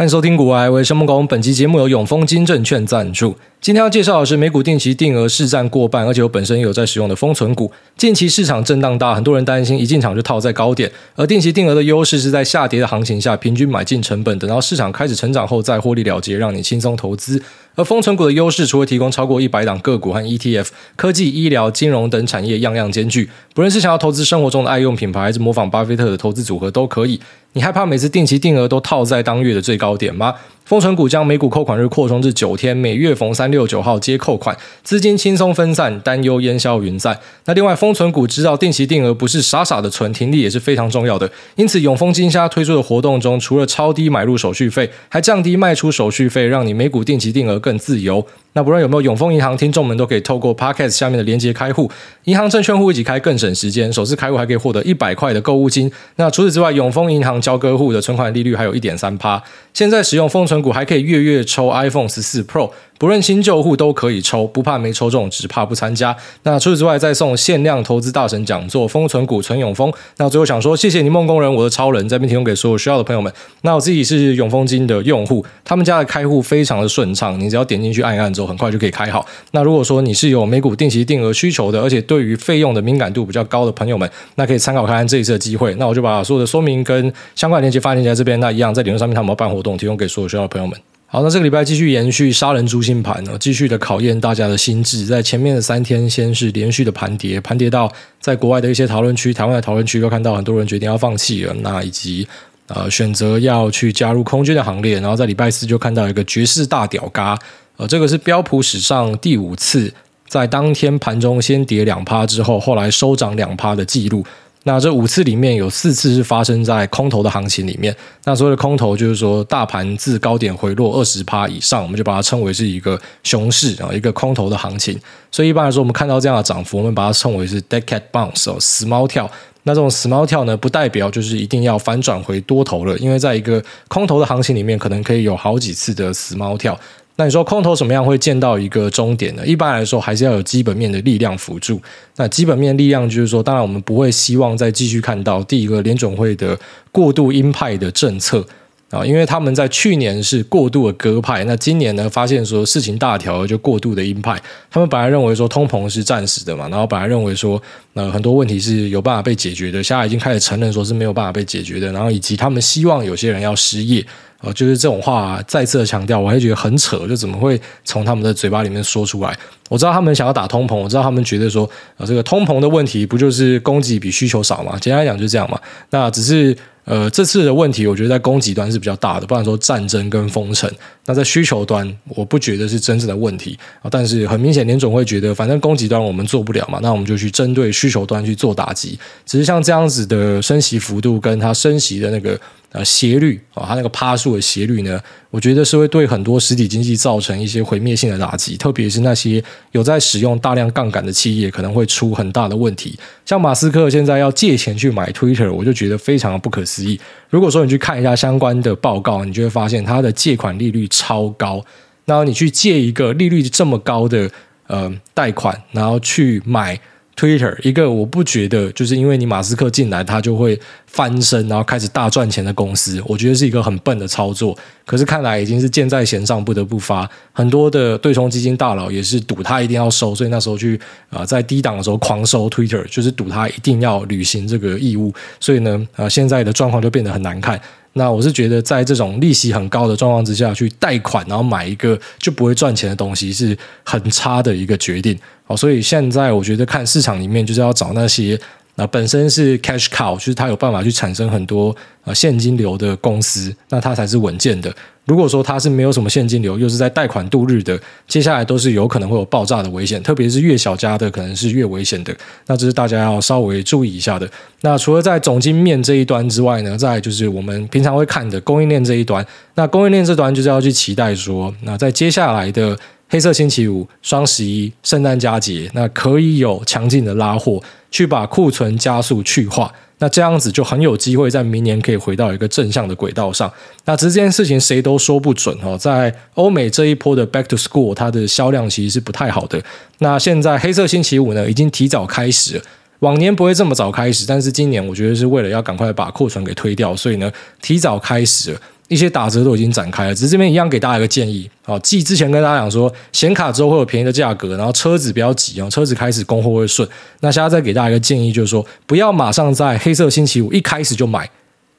欢迎收听股外，我是孟工。本期节目由永丰金证券赞助。今天要介绍的是美股定期定额市占过半，而且我本身有在使用的封存股。近期市场震荡大，很多人担心一进场就套在高点，而定期定额的优势是在下跌的行情下，平均买进成本，等到市场开始成长后再获利了结，让你轻松投资。而封存股的优势，除了提供超过一百档个股和 ETF，科技、医疗、金融等产业样样兼具。不论是想要投资生活中的爱用品牌，还是模仿巴菲特的投资组合，都可以。你害怕每次定期定额都套在当月的最高点吗？丰存股将每股扣款日扩充至九天，每月逢三六九号皆扣款，资金轻松分散，担忧烟消云散。那另外，丰存股知道定期定额不是傻傻的存，停利也是非常重要的。因此，永丰金虾推出的活动中，除了超低买入手续费，还降低卖出手续费，让你每股定期定额更自由。那不论有没有永丰银行听众们，都可以透过 Podcast 下面的连接开户，银行证券户一起开更省时间，首次开户还可以获得一百块的购物金。那除此之外，永丰银行交割户的存款利率还有一点三趴。现在使用丰存股还可以月月抽 iPhone 十四 Pro。不论新旧户都可以抽，不怕没抽中，只怕不参加。那除此之外，再送限量投资大神讲座，封存股存永丰。那最后想说，谢谢你梦工人，我的超人，在这边提供给所有需要的朋友们。那我自己是永丰金的用户，他们家的开户非常的顺畅，你只要点进去按一按之后，很快就可以开好。那如果说你是有美股定期定额需求的，而且对于费用的敏感度比较高的朋友们，那可以参考看看这一次的机会。那我就把所有的说明跟相关链接发链接在这边。那一样在理论上面，他们要办活动，提供给所有需要的朋友们。好，那这个礼拜继续延续杀人诛心盘呢，继续的考验大家的心智。在前面的三天，先是连续的盘跌，盘跌到在国外的一些讨论区、台湾的讨论区，都看到很多人决定要放弃了。那以及呃选择要去加入空军的行列。然后在礼拜四就看到一个绝世大屌嘎，呃，这个是标普史上第五次在当天盘中先跌两趴之后，后来收涨两趴的记录。那这五次里面有四次是发生在空头的行情里面。那所谓的空头就是说，大盘自高点回落二十趴以上，我们就把它称为是一个熊市啊，一个空头的行情。所以一般来说，我们看到这样的涨幅，我们把它称为是 dead cat bounce 哦，死猫跳。那这种死猫跳呢，不代表就是一定要反转回多头了，因为在一个空头的行情里面，可能可以有好几次的死猫跳。那你说空头什么样会见到一个终点呢？一般来说还是要有基本面的力量辅助。那基本面力量就是说，当然我们不会希望再继续看到第一个联准会的过度鹰派的政策啊，因为他们在去年是过度的鸽派，那今年呢发现说事情大条就过度的鹰派。他们本来认为说通膨是暂时的嘛，然后本来认为说呃很多问题是有办法被解决的，现在已经开始承认说是没有办法被解决的，然后以及他们希望有些人要失业。哦，就是这种话再次的强调，我还觉得很扯，就怎么会从他们的嘴巴里面说出来？我知道他们想要打通膨，我知道他们觉得说，呃，这个通膨的问题不就是供给比需求少嘛？简单来讲就这样嘛。那只是。呃，这次的问题，我觉得在供给端是比较大的，不然说战争跟封城。那在需求端，我不觉得是真正的问题啊。但是很明显，联总会觉得，反正供给端我们做不了嘛，那我们就去针对需求端去做打击。只是像这样子的升息幅度，跟它升息的那个呃斜率啊，它那个趴数的斜率呢，我觉得是会对很多实体经济造成一些毁灭性的打击，特别是那些有在使用大量杠杆的企业，可能会出很大的问题。像马斯克现在要借钱去买 Twitter，我就觉得非常的不可思议。如果说你去看一下相关的报告，你就会发现他的借款利率超高。然后你去借一个利率这么高的呃贷款，然后去买。Twitter 一个我不觉得就是因为你马斯克进来，他就会翻身，然后开始大赚钱的公司，我觉得是一个很笨的操作。可是看来已经是箭在弦上，不得不发。很多的对冲基金大佬也是赌他一定要收，所以那时候去啊、在低档的时候狂收 Twitter，就是赌他一定要履行这个义务。所以呢啊、呃、现在的状况就变得很难看。那我是觉得，在这种利息很高的状况之下去贷款，然后买一个就不会赚钱的东西，是很差的一个决定。好，所以现在我觉得看市场里面就是要找那些。那本身是 cash cow，就是它有办法去产生很多呃现金流的公司，那它才是稳健的。如果说它是没有什么现金流，又是在贷款度日的，接下来都是有可能会有爆炸的危险，特别是越小家的可能是越危险的。那这是大家要稍微注意一下的。那除了在总经面这一端之外呢，再来就是我们平常会看的供应链这一端。那供应链这端就是要去期待说，那在接下来的。黑色星期五、双十一、圣诞佳节，那可以有强劲的拉货，去把库存加速去化，那这样子就很有机会在明年可以回到一个正向的轨道上。那只是这件事情谁都说不准哦。在欧美这一波的 Back to School，它的销量其实是不太好的。那现在黑色星期五呢，已经提早开始了，往年不会这么早开始，但是今年我觉得是为了要赶快把库存给推掉，所以呢，提早开始。一些打折都已经展开了，只是这边一样给大家一个建议啊，继之前跟大家讲说显卡之后会有便宜的价格，然后车子不要急哦，车子开始供货会顺。那现在再给大家一个建议，就是说不要马上在黑色星期五一开始就买，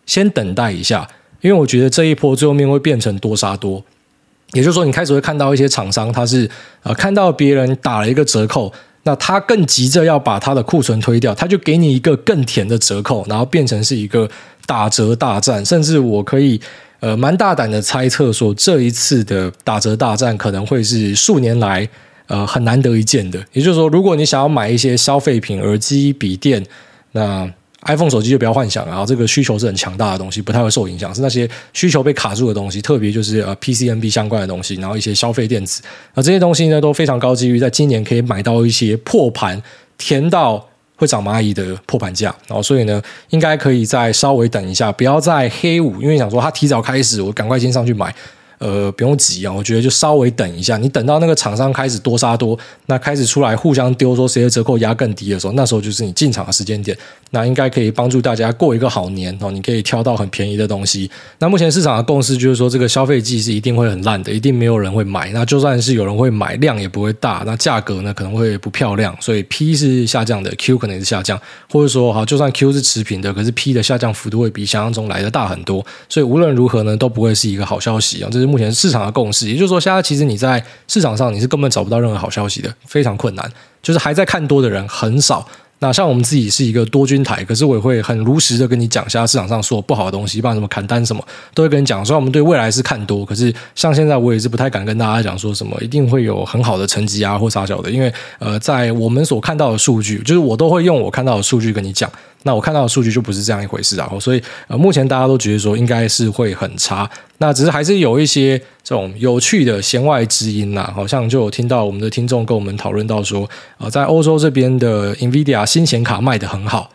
先等待一下，因为我觉得这一波最后面会变成多杀多，也就是说你开始会看到一些厂商他是呃看到别人打了一个折扣，那他更急着要把他的库存推掉，他就给你一个更甜的折扣，然后变成是一个打折大战，甚至我可以。呃，蛮大胆的猜测说，这一次的打折大战可能会是数年来呃很难得一见的。也就是说，如果你想要买一些消费品、耳机、笔电，那 iPhone 手机就不要幻想了。然后这个需求是很强大的东西，不太会受影响。是那些需求被卡住的东西，特别就是呃 PCNB 相关的东西，然后一些消费电子，那这些东西呢都非常高几率在今年可以买到一些破盘，填到。会涨蚂蚁的破盘价，然后所以呢，应该可以再稍微等一下，不要在黑五，因为想说它提早开始，我赶快先上去买。呃，不用急啊，我觉得就稍微等一下。你等到那个厂商开始多杀多，那开始出来互相丢，说谁的折扣压更低的时候，那时候就是你进场的时间点。那应该可以帮助大家过一个好年哦。你可以挑到很便宜的东西。那目前市场的共识就是说，这个消费季是一定会很烂的，一定没有人会买。那就算是有人会买，量也不会大。那价格呢可能会不漂亮。所以 P 是下降的，Q 可能是下降，或者说好，就算 Q 是持平的，可是 P 的下降幅度会比想象中来的大很多。所以无论如何呢，都不会是一个好消息啊。这是目前市场的共识。也就是说，现在其实你在市场上你是根本找不到任何好消息的，非常困难。就是还在看多的人很少。那像我们自己是一个多军台，可是我也会很如实的跟你讲，现在市场上说不好的东西，不管什么砍单什么，都会跟你讲。所以我们对未来是看多，可是像现在我也是不太敢跟大家讲说什么一定会有很好的成绩啊或啥小的，因为呃，在我们所看到的数据，就是我都会用我看到的数据跟你讲。那我看到的数据就不是这样一回事啊，所以呃，目前大家都觉得说应该是会很差，那只是还是有一些这种有趣的弦外之音呐，好像就有听到我们的听众跟我们讨论到说，呃，在欧洲这边的 NVIDIA 新显卡卖得很好。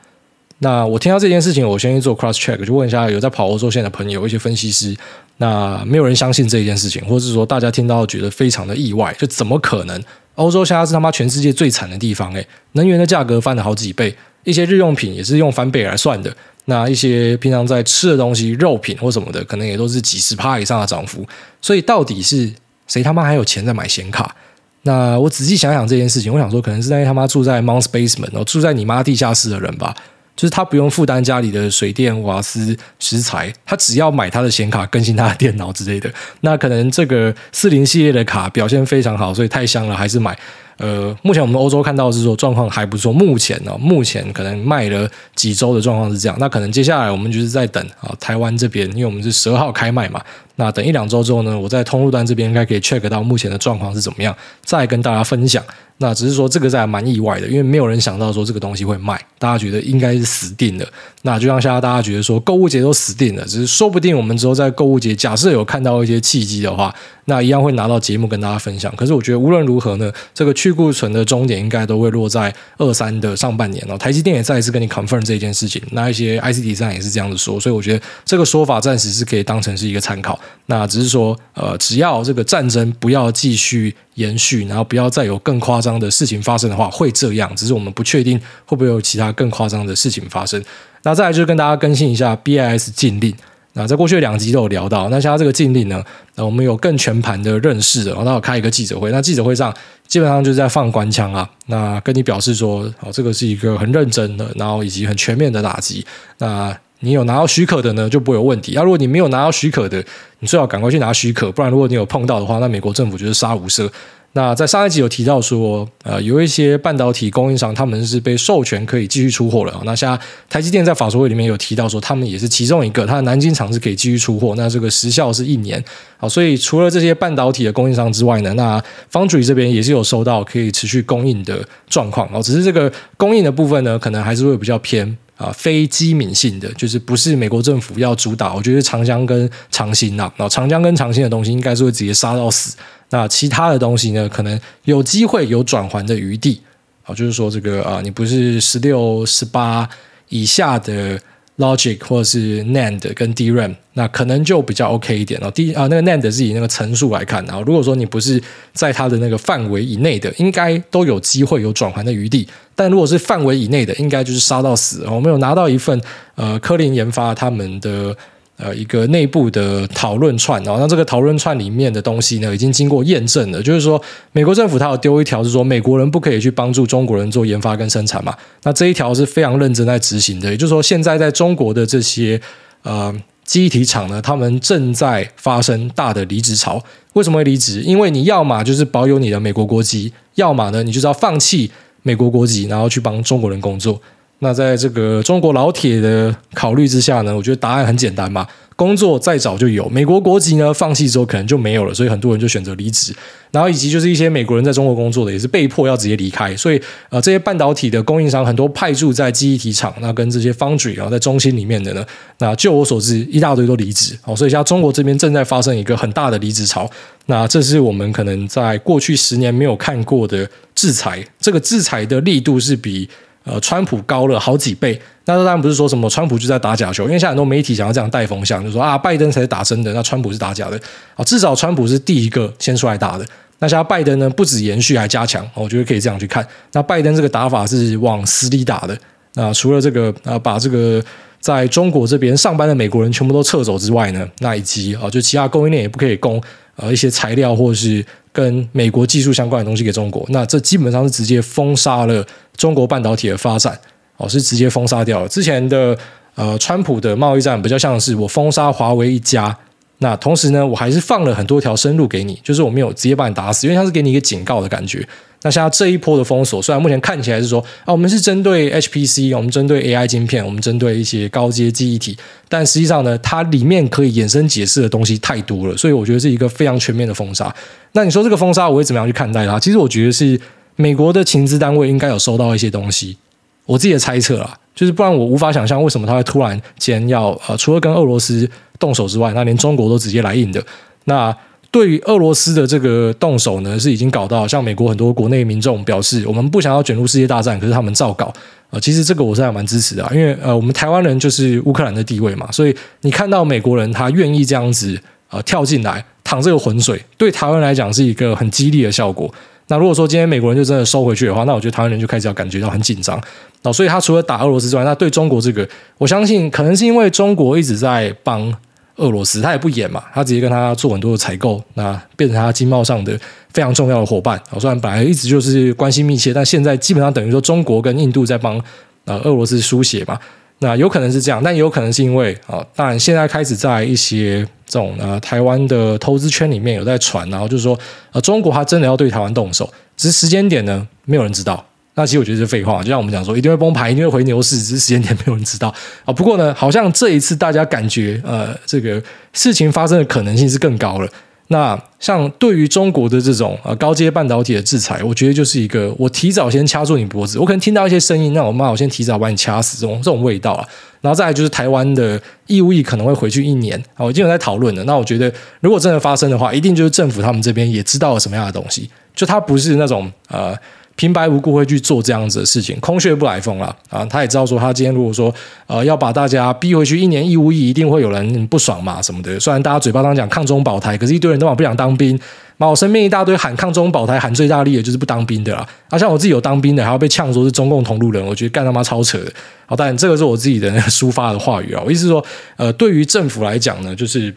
那我听到这件事情，我先去做 cross check，就问一下有在跑欧洲线的朋友，一些分析师，那没有人相信这一件事情，或者是说大家听到觉得非常的意外，就怎么可能？欧洲现在是他妈全世界最惨的地方，诶，能源的价格翻了好几倍。一些日用品也是用翻倍来算的，那一些平常在吃的东西，肉品或什么的，可能也都是几十趴以上的涨幅。所以到底是谁他妈还有钱在买显卡？那我仔细想想这件事情，我想说，可能是在他妈住在 Mount Basement 哦，住在你妈地下室的人吧。就是他不用负担家里的水电、瓦斯、食材，他只要买他的显卡更新他的电脑之类的。那可能这个四零系列的卡表现非常好，所以太香了，还是买。呃，目前我们欧洲看到是说状况还不错。目前呢、哦，目前可能卖了几周的状况是这样。那可能接下来我们就是在等啊，台湾这边，因为我们是十二号开卖嘛。那等一两周之后呢，我在通路端这边应该可以 check 到目前的状况是怎么样，再跟大家分享。那只是说这个在蛮意外的，因为没有人想到说这个东西会卖，大家觉得应该是死定了。那就像现在大家觉得说购物节都死定了，只是说不定我们之后在购物节假设有看到一些契机的话，那一样会拿到节目跟大家分享。可是我觉得无论如何呢，这个去库存的终点应该都会落在二三的上半年哦。台积电也再一次跟你 confirm 这件事情，那一些 ICD 上也是这样子说，所以我觉得这个说法暂时是可以当成是一个参考。那只是说，呃，只要这个战争不要继续延续，然后不要再有更夸张的事情发生的话，会这样。只是我们不确定会不会有其他更夸张的事情发生。那再来就是跟大家更新一下 BIS 禁令。那在过去的两集都有聊到，那现在这个禁令呢，那我们有更全盘的认识的，然后他有开一个记者会。那记者会上基本上就是在放官腔啊，那跟你表示说，哦，这个是一个很认真的，然后以及很全面的打击。那你有拿到许可的呢，就不会有问题。那如果你没有拿到许可的，你最好赶快去拿许可，不然如果你有碰到的话，那美国政府就是杀无赦。那在上一集有提到说，呃，有一些半导体供应商他们是被授权可以继续出货了。那像台积电在法说会里面有提到说，他们也是其中一个，它的南京厂是可以继续出货。那这个时效是一年。好，所以除了这些半导体的供应商之外呢，那 Foundry 这边也是有收到可以持续供应的状况。哦，只是这个供应的部分呢，可能还是会比较偏啊非机敏性的，就是不是美国政府要主导。我觉得长江跟长兴呐，那长江跟长兴的东西应该是会直接杀到死。那其他的东西呢，可能有机会有转还的余地啊，就是说这个啊，你不是十六、十八以下的 Logic 或者是 NAND 跟 DRAM，那可能就比较 OK 一点哦。第啊，那个 NAND 是以那个层数来看，然后如果说你不是在它的那个范围以内的，应该都有机会有转圜的余地。但如果是范围以内的，应该就是杀到死。我们有拿到一份呃，科林研发他们的。呃一个内部的讨论串，然后那这个讨论串里面的东西呢，已经经过验证了，就是说美国政府它有丢一条，是说美国人不可以去帮助中国人做研发跟生产嘛。那这一条是非常认真在执行的，也就是说，现在在中国的这些呃记忆体厂呢，他们正在发生大的离职潮。为什么会离职？因为你要么就是保有你的美国国籍，要么呢，你就是要放弃美国国籍，然后去帮中国人工作。那在这个中国老铁的考虑之下呢，我觉得答案很简单嘛。工作再找就有，美国国籍呢，放弃之后可能就没有了，所以很多人就选择离职。然后以及就是一些美国人在中国工作的，也是被迫要直接离开。所以呃，这些半导体的供应商很多派驻在记忆体厂，那跟这些 foundry 然后在中心里面的呢，那就我所知，一大堆都离职。哦，所以像中国这边正在发生一个很大的离职潮。那这是我们可能在过去十年没有看过的制裁，这个制裁的力度是比。呃，川普高了好几倍，那当然不是说什么川普就在打假球，因为现在很多媒体想要这样带风向，就说啊，拜登才是打真的，那川普是打假的啊。至少川普是第一个先出来打的，那现在拜登呢，不止延续还加强，我觉得可以这样去看。那拜登这个打法是往死里打的，那除了这个啊，把这个在中国这边上班的美国人全部都撤走之外呢，那以及啊，就其他供应链也不可以供呃一些材料或者是跟美国技术相关的东西给中国，那这基本上是直接封杀了。中国半导体的发展哦，是直接封杀掉了。之前的呃，川普的贸易战比较像是我封杀华为一家，那同时呢，我还是放了很多条生路给你，就是我没有直接把你打死，因为它是给你一个警告的感觉。那像这一波的封锁，虽然目前看起来是说啊，我们是针对 HPC，我们针对 AI 晶片，我们针对一些高阶记忆体，但实际上呢，它里面可以衍生解释的东西太多了，所以我觉得是一个非常全面的封杀。那你说这个封杀我会怎么样去看待它？其实我觉得是。美国的情资单位应该有收到一些东西，我自己的猜测啊，就是不然我无法想象为什么他会突然间要呃，除了跟俄罗斯动手之外，那连中国都直接来硬的。那对于俄罗斯的这个动手呢，是已经搞到像美国很多国内民众表示，我们不想要卷入世界大战，可是他们照搞啊、其实这个我是还蛮支持的、因为呃，我们台湾人就是乌克兰的地位嘛，所以你看到美国人他愿意这样子呃跳进来淌这个浑水，对台湾来讲是一个很激励的效果。那如果说今天美国人就真的收回去的话，那我觉得台湾人就开始要感觉到很紧张。哦，所以他除了打俄罗斯之外，那对中国这个，我相信可能是因为中国一直在帮俄罗斯，他也不演嘛，他直接跟他做很多的采购，那变成他经贸上的非常重要的伙伴。哦，虽然本来一直就是关系密切，但现在基本上等于说中国跟印度在帮呃俄罗斯输血嘛。那有可能是这样，但也有可能是因为啊，当然现在开始在一些这种呃台湾的投资圈里面有在传，然后就是说呃中国它真的要对台湾动手，只是时间点呢没有人知道。那其实我觉得是废话，就像我们讲说一定会崩盘，一定会回牛市，只是时间点没有人知道啊。不过呢，好像这一次大家感觉呃这个事情发生的可能性是更高了。那像对于中国的这种呃高阶半导体的制裁，我觉得就是一个我提早先掐住你脖子，我可能听到一些声音，那我妈我先提早把你掐死这种这种味道啊。然后再来就是台湾的义务役可能会回去一年，我已经有在讨论了。那我觉得如果真的发生的话，一定就是政府他们这边也知道了什么样的东西，就它不是那种呃。平白无故会去做这样子的事情，空穴不来风了啊！他也知道说，他今天如果说呃要把大家逼回去一年义务役，一定会有人不爽嘛什么的。虽然大家嘴巴上讲抗中保台，可是一堆人都不想当兵。那我身边一大堆喊抗中保台喊最大力的，就是不当兵的啦。啊，像我自己有当兵的，还要被呛说是中共同路人，我觉得干他妈超扯的。好，但这个是我自己的抒发的话语啊。我意思是说，呃，对于政府来讲呢，就是。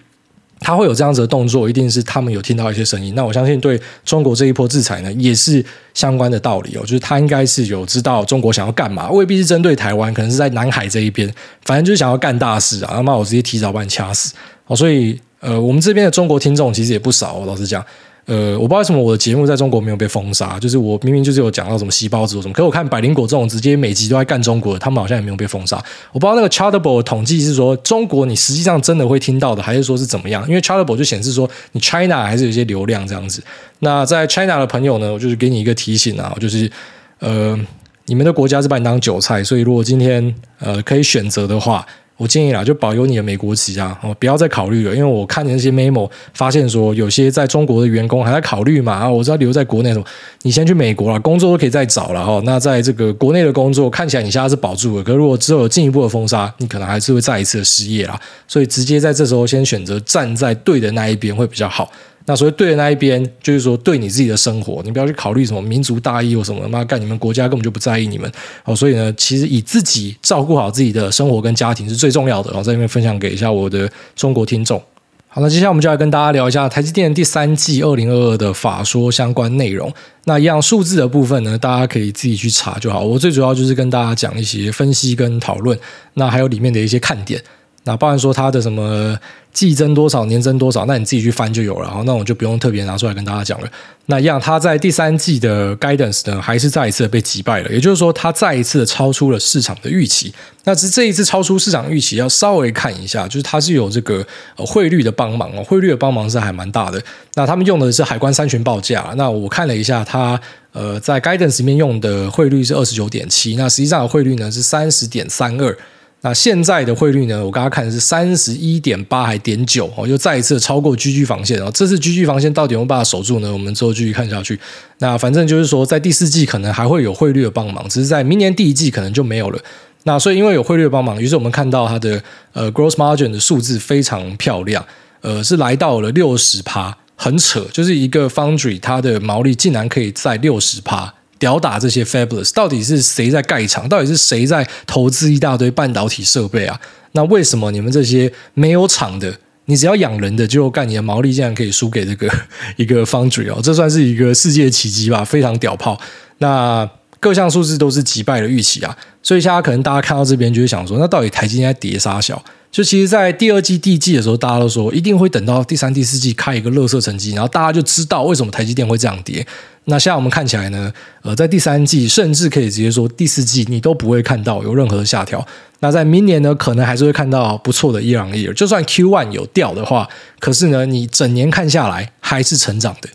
他会有这样子的动作，一定是他们有听到一些声音。那我相信对中国这一波制裁呢，也是相关的道理哦。就是他应该是有知道中国想要干嘛，未必是针对台湾，可能是在南海这一边，反正就是想要干大事啊。那么我直接提早把你掐死哦。所以呃，我们这边的中国听众其实也不少，老实讲。呃，我不知道为什么我的节目在中国没有被封杀，就是我明明就是有讲到什么细胞子什么，可是我看百灵果这种直接每集都在干中国，他们好像也没有被封杀。我不知道那个 Chartable 的统计是说中国你实际上真的会听到的，还是说是怎么样？因为 Chartable 就显示说你 China 还是有一些流量这样子。那在 China 的朋友呢，我就是给你一个提醒啊，就是呃，你们的国家是把你当韭菜，所以如果今天呃可以选择的话。我建议啦，就保有你的美国籍啊，哦，不要再考虑了，因为我看那些 memo 发现说，有些在中国的员工还在考虑嘛，啊，我知道留在国内什么，你先去美国了，工作都可以再找了哈。那在这个国内的工作看起来你现在是保住了，可如果之后有进一步的封杀，你可能还是会再一次的失业啦。所以直接在这时候先选择站在对的那一边会比较好。那所以对的那一边，就是说对你自己的生活，你不要去考虑什么民族大义或什么，妈干你们国家根本就不在意你们。哦，所以呢，其实以自己照顾好自己的生活跟家庭是最重要的。然后在这边分享给一下我的中国听众。好，那接下来我们就来跟大家聊一下台积电第三季二零二二的法说相关内容。那一样数字的部分呢，大家可以自己去查就好。我最主要就是跟大家讲一些分析跟讨论，那还有里面的一些看点。那包含说它的什么季增多少、年增多少，那你自己去翻就有了。然后那我就不用特别拿出来跟大家讲了。那一样，它在第三季的 guidance 呢，还是再一次被击败了。也就是说，它再一次的超出了市场的预期。那这这一次超出市场预期，要稍微看一下，就是它是有这个汇率的帮忙哦，汇率的帮忙是还蛮大的。那他们用的是海关三权报价。那我看了一下，它呃在 guidance 里面用的汇率是二十九点七，那实际上的汇率呢是三十点三二。那现在的汇率呢？我刚刚看是三十一点八还点九哦，又再一次超过 GG 防线哦。这次 GG 防线到底有没有办法守住呢？我们之后继续看下去。那反正就是说，在第四季可能还会有汇率的帮忙，只是在明年第一季可能就没有了。那所以因为有汇率的帮忙，于是我们看到它的呃 gross margin 的数字非常漂亮，呃是来到了六十趴，很扯，就是一个 foundry 它的毛利竟然可以在六十趴。吊打这些 Fabulous，到底是谁在盖厂？到底是谁在投资一大堆半导体设备啊？那为什么你们这些没有厂的，你只要养人的就干，你的毛利竟然可以输给这个 一个 Foundry 哦？这算是一个世界奇迹吧？非常屌炮。那各项数字都是击败了预期啊，所以现在可能大家看到这边就会想说，那到底台积电在跌杀小？就其实，在第二季、第一季的时候，大家都说一定会等到第三、第四季开一个垃圾成绩，然后大家就知道为什么台积电会这样跌。那现在我们看起来呢，呃，在第三季，甚至可以直接说第四季，你都不会看到有任何的下调。那在明年呢，可能还是会看到不错的伊朗页。就算 Q one 有掉的话，可是呢，你整年看下来还是成长的。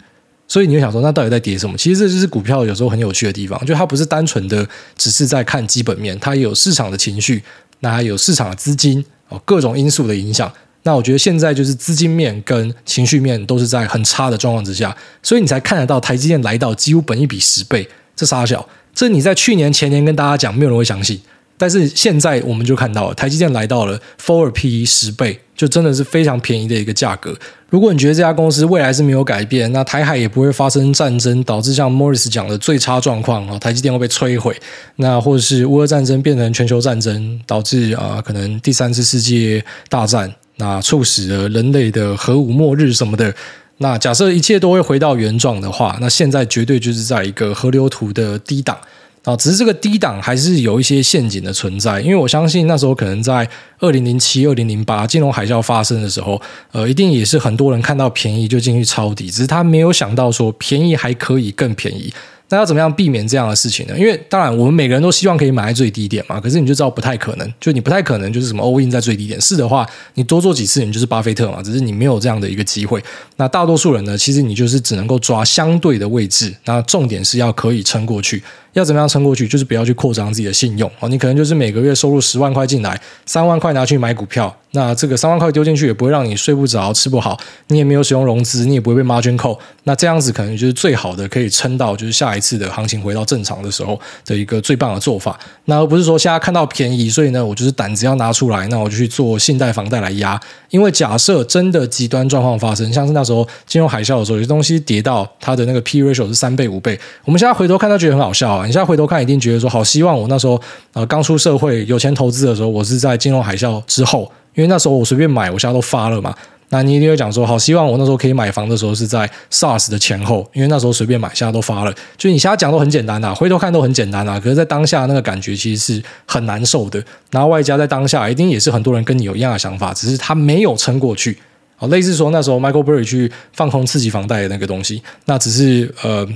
所以你会想说，那到底在跌什么？其实这就是股票有时候很有趣的地方，就它不是单纯的只是在看基本面，它有市场的情绪，那还有市场的资金。各种因素的影响，那我觉得现在就是资金面跟情绪面都是在很差的状况之下，所以你才看得到台积电来到几乎本一比十倍，这杀小，这你在去年前年跟大家讲，没有人会相信。但是现在我们就看到，台积电来到了 four P 十倍，就真的是非常便宜的一个价格。如果你觉得这家公司未来是没有改变，那台海也不会发生战争，导致像 Morris 讲的最差状况啊，台积电会被摧毁。那或者是乌俄战争变成全球战争，导致啊可能第三次世界大战，那促使了人类的核武末日什么的。那假设一切都会回到原状的话，那现在绝对就是在一个河流图的低档。啊，只是这个低档还是有一些陷阱的存在，因为我相信那时候可能在二零零七、二零零八金融海啸发生的时候，呃，一定也是很多人看到便宜就进去抄底，只是他没有想到说便宜还可以更便宜。那要怎么样避免这样的事情呢？因为当然我们每个人都希望可以买在最低点嘛，可是你就知道不太可能，就你不太可能就是什么 all in 在最低点。是的话，你多做几次，你就是巴菲特嘛，只是你没有这样的一个机会。那大多数人呢，其实你就是只能够抓相对的位置，那重点是要可以撑过去。要怎么样撑过去？就是不要去扩张自己的信用哦。你可能就是每个月收入十万块进来，三万块拿去买股票，那这个三万块丢进去也不会让你睡不着、吃不好，你也没有使用融资，你也不会被 margin 扣。那这样子可能就是最好的，可以撑到就是下一次的行情回到正常的时候的一个最棒的做法。那而不是说现在看到便宜，所以呢，我就是胆子要拿出来，那我就去做信贷、房贷来压。因为假设真的极端状况发生，像是那时候金融海啸的时候，有些东西跌到它的那个 P ratio 是三倍、五倍，我们现在回头看，都觉得很好笑啊。你现在回头看，一定觉得说好希望我那时候呃刚出社会有钱投资的时候，我是在金融海啸之后，因为那时候我随便买，我现在都发了嘛。那你一定会讲说好希望我那时候可以买房的时候是在 SARS 的前后，因为那时候随便买，现在都发了。就你现在讲都很简单啊，回头看都很简单啊，可是，在当下那个感觉其实是很难受的。然后外加在当下，一定也是很多人跟你有一样的想法，只是他没有撑过去。好，类似说那时候 Michael Burry 去放空刺激房贷的那个东西，那只是呃。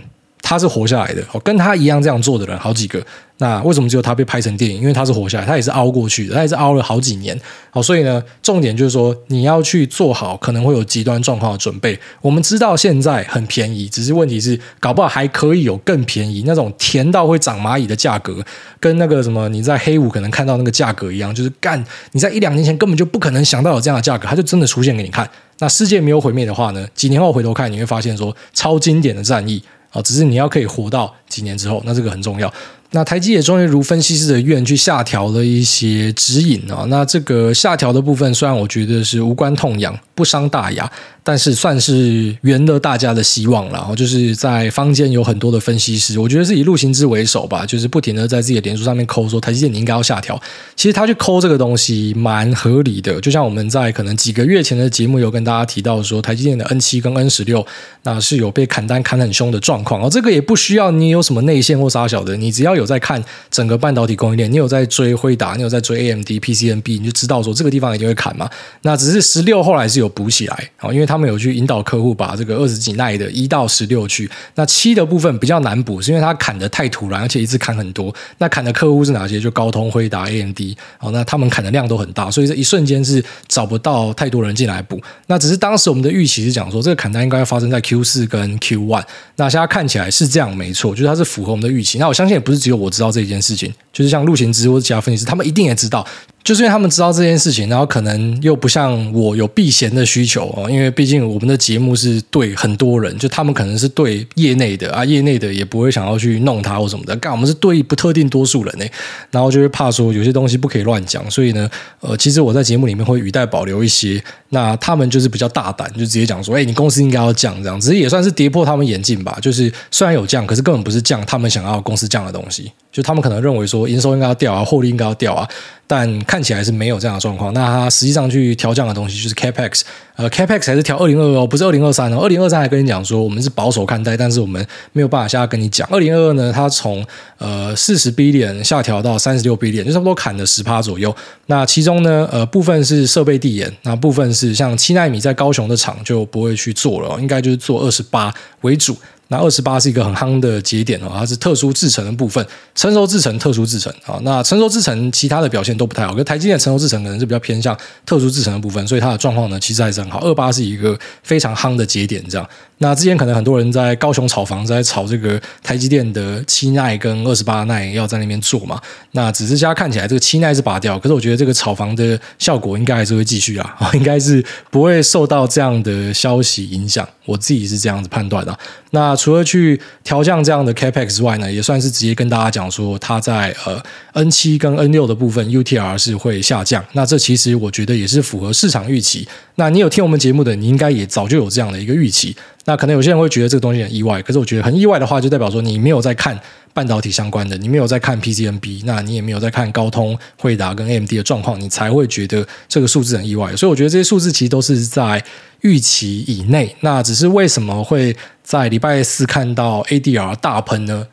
他是活下来的，跟他一样这样做的人好几个。那为什么只有他被拍成电影？因为他是活下来，他也是熬过去的，他也是熬了好几年。好，所以呢，重点就是说，你要去做好可能会有极端状况的准备。我们知道现在很便宜，只是问题是搞不好还可以有更便宜那种甜到会长蚂蚁的价格，跟那个什么你在黑五可能看到那个价格一样，就是干你在一两年前根本就不可能想到有这样的价格，它就真的出现给你看。那世界没有毁灭的话呢，几年后回头看，你会发现说超经典的战役。啊，只是你要可以活到几年之后，那这个很重要。那台积也终于如分析师的愿去下调了一些指引啊。那这个下调的部分，虽然我觉得是无关痛痒，不伤大雅。但是算是圆了大家的希望了，然后就是在坊间有很多的分析师，我觉得是以陆行之为首吧，就是不停的在自己的脸书上面抠说台积电你应该要下调。其实他去抠这个东西蛮合理的，就像我们在可能几个月前的节目有跟大家提到说，台积电的 N 七跟 N 十六那是有被砍单砍很凶的状况，哦这个也不需要你有什么内线或啥小的，你只要有在看整个半导体供应链，你有在追辉达，你有在追 AMD、PCNB，你就知道说这个地方一定会砍嘛。那只是十六后来是有补起来，因为他。们有去引导客户把这个二十几奈的一到十六去，那七的部分比较难补，是因为它砍得太突然，而且一次砍很多。那砍的客户是哪些？就高通、辉达、AMD，哦，那他们砍的量都很大，所以这一瞬间是找不到太多人进来补。那只是当时我们的预期是讲说，这个砍单应该要发生在 Q 四跟 Q one。那现在看起来是这样，没错，就是它是符合我们的预期。那我相信也不是只有我知道这一件事情，就是像陆行之或者其他分析师，他们一定也知道。就是因为他们知道这件事情，然后可能又不像我有避嫌的需求哦，因为毕竟我们的节目是对很多人，就他们可能是对业内的啊，业内的也不会想要去弄他或什么的，干我们是对不特定多数人呢，然后就会怕说有些东西不可以乱讲，所以呢，呃，其实我在节目里面会语带保留一些，那他们就是比较大胆，就直接讲说，哎，你公司应该要降这样，只是也算是跌破他们眼镜吧，就是虽然有降，可是根本不是降他们想要公司降的东西，就他们可能认为说营收应该要掉啊，获利应该要掉啊。但看起来是没有这样的状况。那它实际上去调降的东西就是 Capex，呃，Capex 还是调二零二二，不是二零二三哦。二零二三还跟你讲说我们是保守看待，但是我们没有办法现在跟你讲。二零二二呢，它从呃四十 billion 下调到三十六 billion，就差不多砍了十趴左右。那其中呢，呃，部分是设备递延，那部分是像七纳米在高雄的厂就不会去做了，应该就是做二十八为主。那二十八是一个很夯的节点哦，它是特殊制程的部分，成熟制程、特殊制程啊。那成熟制程其他的表现都不太好，跟台积电成熟制程可能是比较偏向特殊制程的部分，所以它的状况呢其实还是很好。二八是一个非常夯的节点，这样。那之前可能很多人在高雄炒房，在炒这个台积电的七奈跟二十八奈要在那边做嘛。那只是现在看起来这个七奈是拔掉，可是我觉得这个炒房的效果应该还是会继续啊，应该是不会受到这样的消息影响。我自己是这样子判断的。那除了去调降这样的 Capex 之外呢，也算是直接跟大家讲说，它在呃 N 七跟 N 六的部分 UTR 是会下降。那这其实我觉得也是符合市场预期。那你有听我们节目的，你应该也早就有这样的一个预期。那可能有些人会觉得这个东西很意外，可是我觉得很意外的话，就代表说你没有在看半导体相关的，你没有在看 PCNB，那你也没有在看高通、惠达跟 AMD 的状况，你才会觉得这个数字很意外。所以我觉得这些数字其实都是在预期以内。那只是为什么会在礼拜四看到 ADR 大喷呢？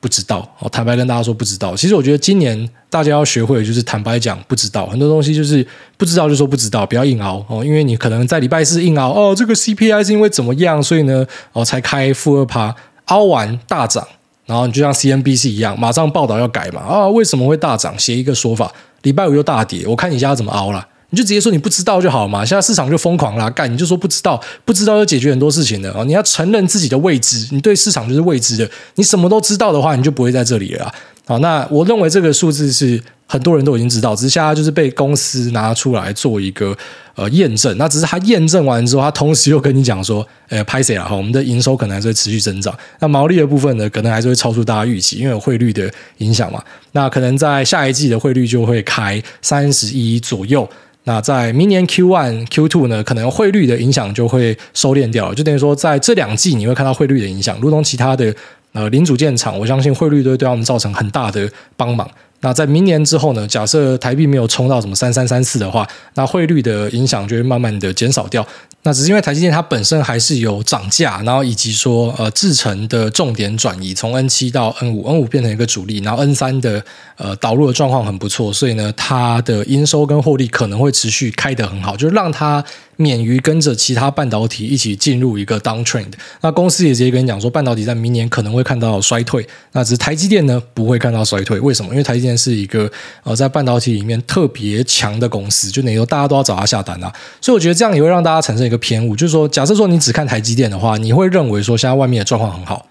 不知道，我坦白跟大家说不知道。其实我觉得今年大家要学会的就是坦白讲不知道，很多东西就是不知道就说不知道，不要硬熬哦。因为你可能在礼拜四硬熬哦，这个 CPI 是因为怎么样，所以呢哦才开负二趴，凹完大涨，然后你就像 CNBC 一样，马上报道要改嘛啊、为什么会大涨？写一个说法，礼拜五又大跌，我看你家怎么熬了。你就直接说你不知道就好嘛，现在市场就疯狂啦，干你就说不知道，不知道就解决很多事情的啊。你要承认自己的未知，你对市场就是未知的，你什么都知道的话，你就不会在这里了。好，那我认为这个数字是很多人都已经知道，只是现在就是被公司拿出来做一个呃验证。那只是他验证完之后，他同时又跟你讲说，呃，拍谢了哈，我们的营收可能还是会持续增长。那毛利的部分呢，可能还是会超出大家预期，因为有汇率的影响嘛。那可能在下一季的汇率就会开三十一左右。那在明年 Q one、Q two 呢，可能汇率的影响就会收敛掉了，就等于说在这两季你会看到汇率的影响，如同其他的呃零组件厂，我相信汇率都会对他们造成很大的帮忙。那在明年之后呢，假设台币没有冲到什么三三三四的话，那汇率的影响就会慢慢的减少掉。那只是因为台积电它本身还是有涨价，然后以及说呃制程的重点转移，从 N 七到 N 五，N 五变成一个主力，然后 N 三的呃导入的状况很不错，所以呢它的营收跟获利可能会持续开得很好，就是让它。免于跟着其他半导体一起进入一个 downtrend，那公司也直接跟你讲说，半导体在明年可能会看到衰退，那只是台积电呢不会看到衰退，为什么？因为台积电是一个呃在半导体里面特别强的公司，就等于说大家都要找他下单啊，所以我觉得这样也会让大家产生个偏误，就是说，假设说你只看台积电的话，你会认为说现在外面的状况很好，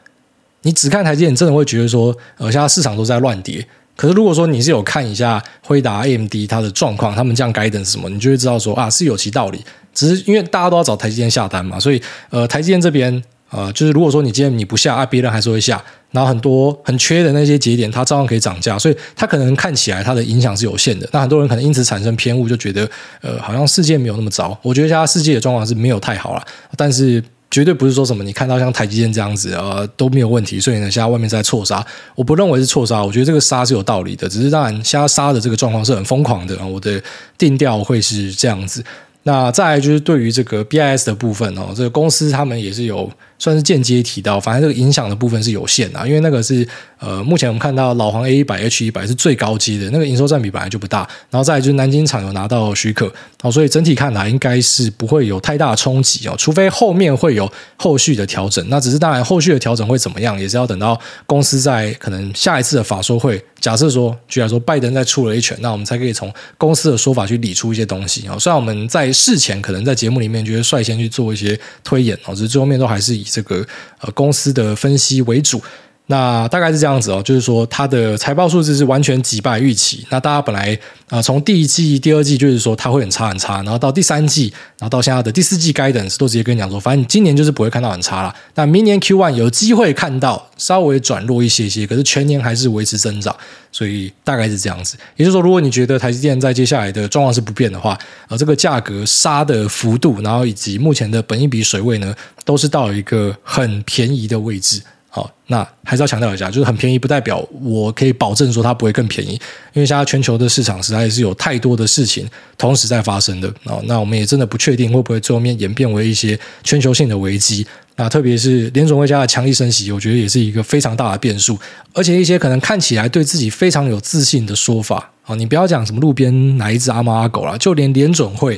你只看台积电，真的会觉得说，呃，现在市场都在乱跌。可是如果说你是有看一下辉达、AMD 它的状况，他们这样 guidance 什么，你就会知道说啊是有其道理。只是因为大家都要找台积电下单嘛，所以呃台积电这边啊、就是如果说你今天你不下啊，别人还是会下，然后很多很缺的那些节点，它照样可以涨价，所以它可能看起来它的影响是有限的。那很多人可能因此产生偏误，就觉得呃，好像世界没有那么糟。我觉得现在世界的状况是没有太好了，但是绝对不是说什么你看到像台积电这样子呃都没有问题，所以呢现在外面在错杀，我不认为是错杀，我觉得这个杀是有道理的，只是当然现在杀的这个状况是很疯狂的，我的定调会是这样子。那再来就是对于这个 BIS 的部分哦，这个公司他们也是有。算是间接提到，反正这个影响的部分是有限的，因为那个是呃，目前我们看到老黄 A 一百 H 一百是最高阶的，那个营收占比本来就不大，然后再就是南京厂有拿到许可，哦，所以整体看来应该是不会有太大冲击哦，除非后面会有后续的调整，那只是当然后续的调整会怎么样，也是要等到公司在可能下一次的法说会，假设说，居然说拜登再出了一拳，那我们才可以从公司的说法去理出一些东西啊，虽然我们在事前可能在节目里面就会率先去做一些推演哦，只是最后面都还是以。这个呃公司的分析为主。那大概是这样子哦，就是说它的财报数字是完全击败预期。那大家本来啊、从第一季、第二季就是说它会很差很差，然后到第三季，然后到现在的第四季，guidance 都直接跟你讲说，反正你今年就是不会看到很差了。那明年 Q one 有机会看到稍微转弱一些些，可是全年还是维持增长，所以大概是这样子。也就是说，如果你觉得台积电在接下来的状况是不变的话，呃，这个价格杀的幅度，然后以及目前的本益比水位呢，都是到一个很便宜的位置。好，那还是要强调一下，就是很便宜，不代表我可以保证说它不会更便宜，因为现在全球的市场实在是有太多的事情同时在发生的。哦，那我们也真的不确定会不会最后面演变为一些全球性的危机。那特别是联准会家的强力升息，我觉得也是一个非常大的变数。而且一些可能看起来对自己非常有自信的说法，啊，你不要讲什么路边哪一只阿猫阿狗啦，就连联准会，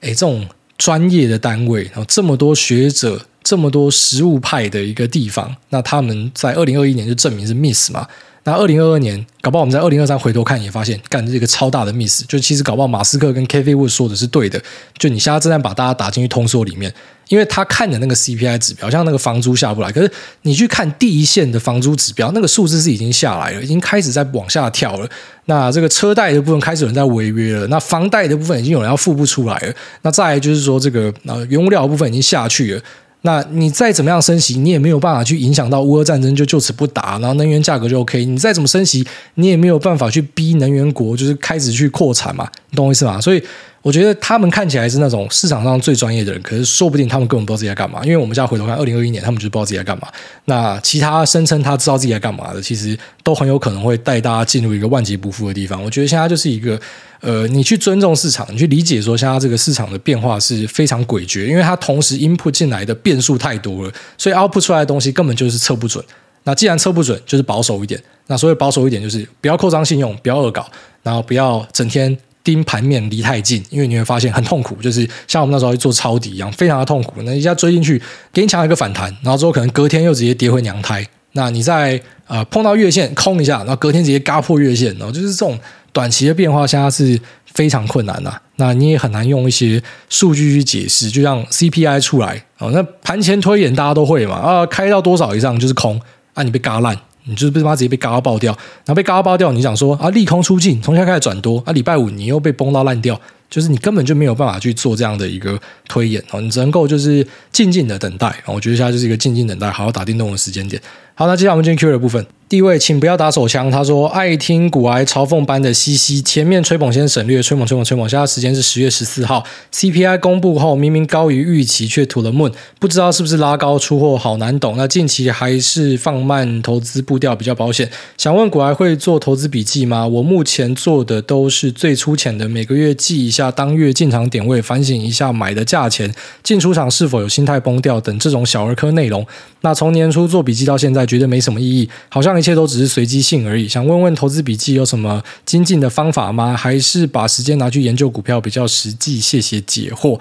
哎，这种专业的单位，然后这么多学者。这么多实物派的一个地方，那他们在二零二一年就证明是 miss 嘛？那二零二二年，搞不好我们在二零二三回头看也发现，干这个超大的 miss。就其实搞不好马斯克跟 k v Wood 说的是对的，就你现在正在把大家打进去通缩里面，因为他看的那个 CPI 指标，像那个房租下不来，可是你去看第一线的房租指标，那个数字是已经下来了，已经开始在往下跳了。那这个车贷的部分开始有人在违约了，那房贷的部分已经有人要付不出来了。那再来就是说这个呃原物料的部分已经下去了。那你再怎么样升息，你也没有办法去影响到乌俄战争就就此不打，然后能源价格就 OK。你再怎么升息，你也没有办法去逼能源国就是开始去扩产嘛，你懂我意思吗？所以。我觉得他们看起来是那种市场上最专业的人，可是说不定他们根本不知道自己在干嘛。因为我们现在回头看，二零二一年他们就不知道自己在干嘛。那其他声称他知道自己在干嘛的，其实都很有可能会带大家进入一个万劫不复的地方。我觉得现在就是一个，呃，你去尊重市场，你去理解说现在这个市场的变化是非常诡谲，因为它同时 input 进来的变数太多了，所以 output 出来的东西根本就是测不准。那既然测不准，就是保守一点。那所谓保守一点，就是不要扩张信用，不要恶搞，然后不要整天。盯盘面离太近，因为你会发现很痛苦，就是像我们那时候做抄底一样，非常的痛苦。那一下追进去，给你抢一个反弹，然后之后可能隔天又直接跌回娘胎。那你在呃碰到月线空一下，然后隔天直接嘎破月线，然后就是这种短期的变化，现在是非常困难的。那你也很难用一些数据去解释，就像 CPI 出来哦，那盘前推演大家都会嘛啊，开到多少以上就是空啊，你被嘎烂。你就是被他妈直接被嘎到爆掉，然后被嘎到爆掉，你想说啊利空出尽，从现在开始转多啊，礼拜五你又被崩到烂掉，就是你根本就没有办法去做这样的一个推演哦，你只能够就是静静的等待。我觉得现在就是一个静静等待，好好打电动的时间点。好，那接下来我们进 Q 的部分。第一位，请不要打手枪。他说：“爱听股癌嘲讽般的嘻嘻，前面吹捧先省略，吹捧吹捧吹捧。现在时间是十月十四号，CPI 公布后明明高于预期，却吐了闷不知道是不是拉高出货，好难懂。那近期还是放慢投资步调比较保险。想问股癌会做投资笔记吗？我目前做的都是最粗浅的，每个月记一下当月进场点位，反省一下买的价钱，进出场是否有心态崩掉等这种小儿科内容。那从年初做笔记到现在，觉得没什么意义，好像。”一切都只是随机性而已。想问问投资笔记有什么精进的方法吗？还是把时间拿去研究股票比较实际？谢谢解惑。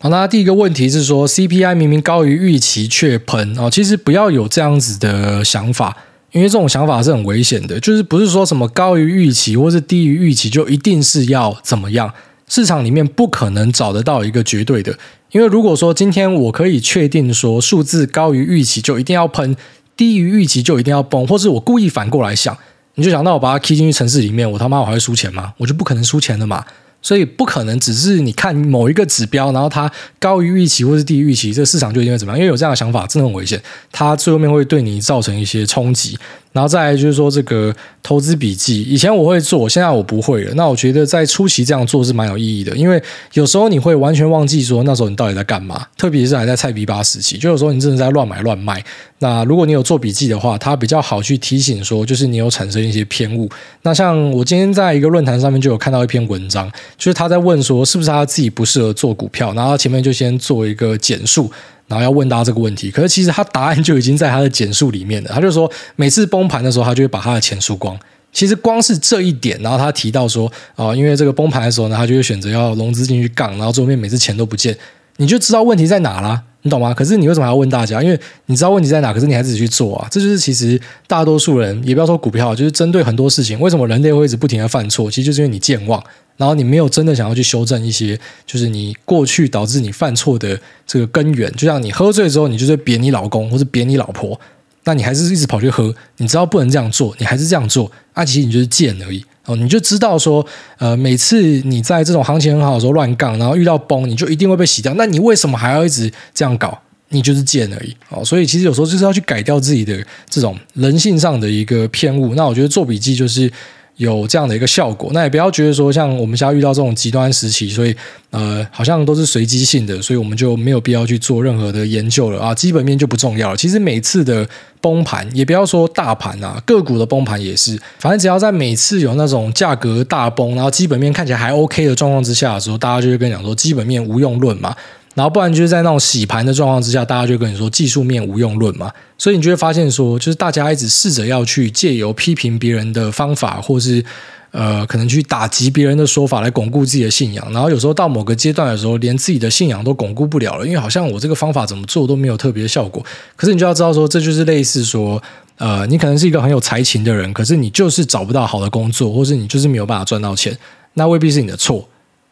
好，那第一个问题是说，CPI 明明高于预期却喷哦，其实不要有这样子的想法，因为这种想法是很危险的。就是不是说什么高于预期或是低于预期就一定是要怎么样？市场里面不可能找得到一个绝对的，因为如果说今天我可以确定说数字高于预期就一定要喷。低于预期就一定要崩，或是我故意反过来想，你就想到我把它踢进去城市里面，我他妈我还会输钱吗？我就不可能输钱的嘛。所以不可能只是你看某一个指标，然后它高于预期或是低于预期，这个市场就一定会怎么样？因为有这样的想法，真的很危险，它最后面会对你造成一些冲击。然后再来就是说这个投资笔记，以前我会做，现在我不会了。那我觉得在初期这样做是蛮有意义的，因为有时候你会完全忘记说那时候你到底在干嘛，特别是还在菜逼八时期，就有时候你真的在乱买乱卖。那如果你有做笔记的话，它比较好去提醒说，就是你有产生一些偏误。那像我今天在一个论坛上面就有看到一篇文章，就是他在问说是不是他自己不适合做股票，然后前面就先做一个简述。然后要问大家这个问题，可是其实他答案就已经在他的简述里面了。他就说，每次崩盘的时候，他就会把他的钱输光。其实光是这一点，然后他提到说，啊、因为这个崩盘的时候呢，他就会选择要融资进去杠，然后最后面每次钱都不见，你就知道问题在哪了，你懂吗？可是你为什么还要问大家？因为你知道问题在哪，可是你还自己去做啊。这就是其实大多数人，也不要说股票，就是针对很多事情，为什么人类会一直不停的犯错？其实就是因为你健忘。然后你没有真的想要去修正一些，就是你过去导致你犯错的这个根源。就像你喝醉之后，你就是扁你老公或者扁你老婆，那你还是一直跑去喝，你知道不能这样做，你还是这样做，那、其实你就是贱而已哦。你就知道说，呃，每次你在这种行情很好的时候乱杠，然后遇到崩，你就一定会被洗掉。那你为什么还要一直这样搞？你就是贱而已哦。所以其实有时候就是要去改掉自己的这种人性上的一个偏误。那我觉得做笔记就是。有这样的一个效果，那也不要觉得说像我们现在遇到这种极端时期，所以呃好像都是随机性的，所以我们就没有必要去做任何的研究了啊，基本面就不重要了。其实每次的崩盘，也不要说大盘啊，个股的崩盘也是，反正只要在每次有那种价格大崩，然后基本面看起来还 OK 的状况之下的时候，大家就会跟讲说基本面无用论嘛。然后不然就是在那种洗盘的状况之下，大家就跟你说技术面无用论嘛，所以你就会发现说，就是大家一直试着要去借由批评别人的方法，或是呃可能去打击别人的说法来巩固自己的信仰。然后有时候到某个阶段的时候，连自己的信仰都巩固不了了，因为好像我这个方法怎么做都没有特别的效果。可是你就要知道说，这就是类似说，呃，你可能是一个很有才情的人，可是你就是找不到好的工作，或是你就是没有办法赚到钱，那未必是你的错。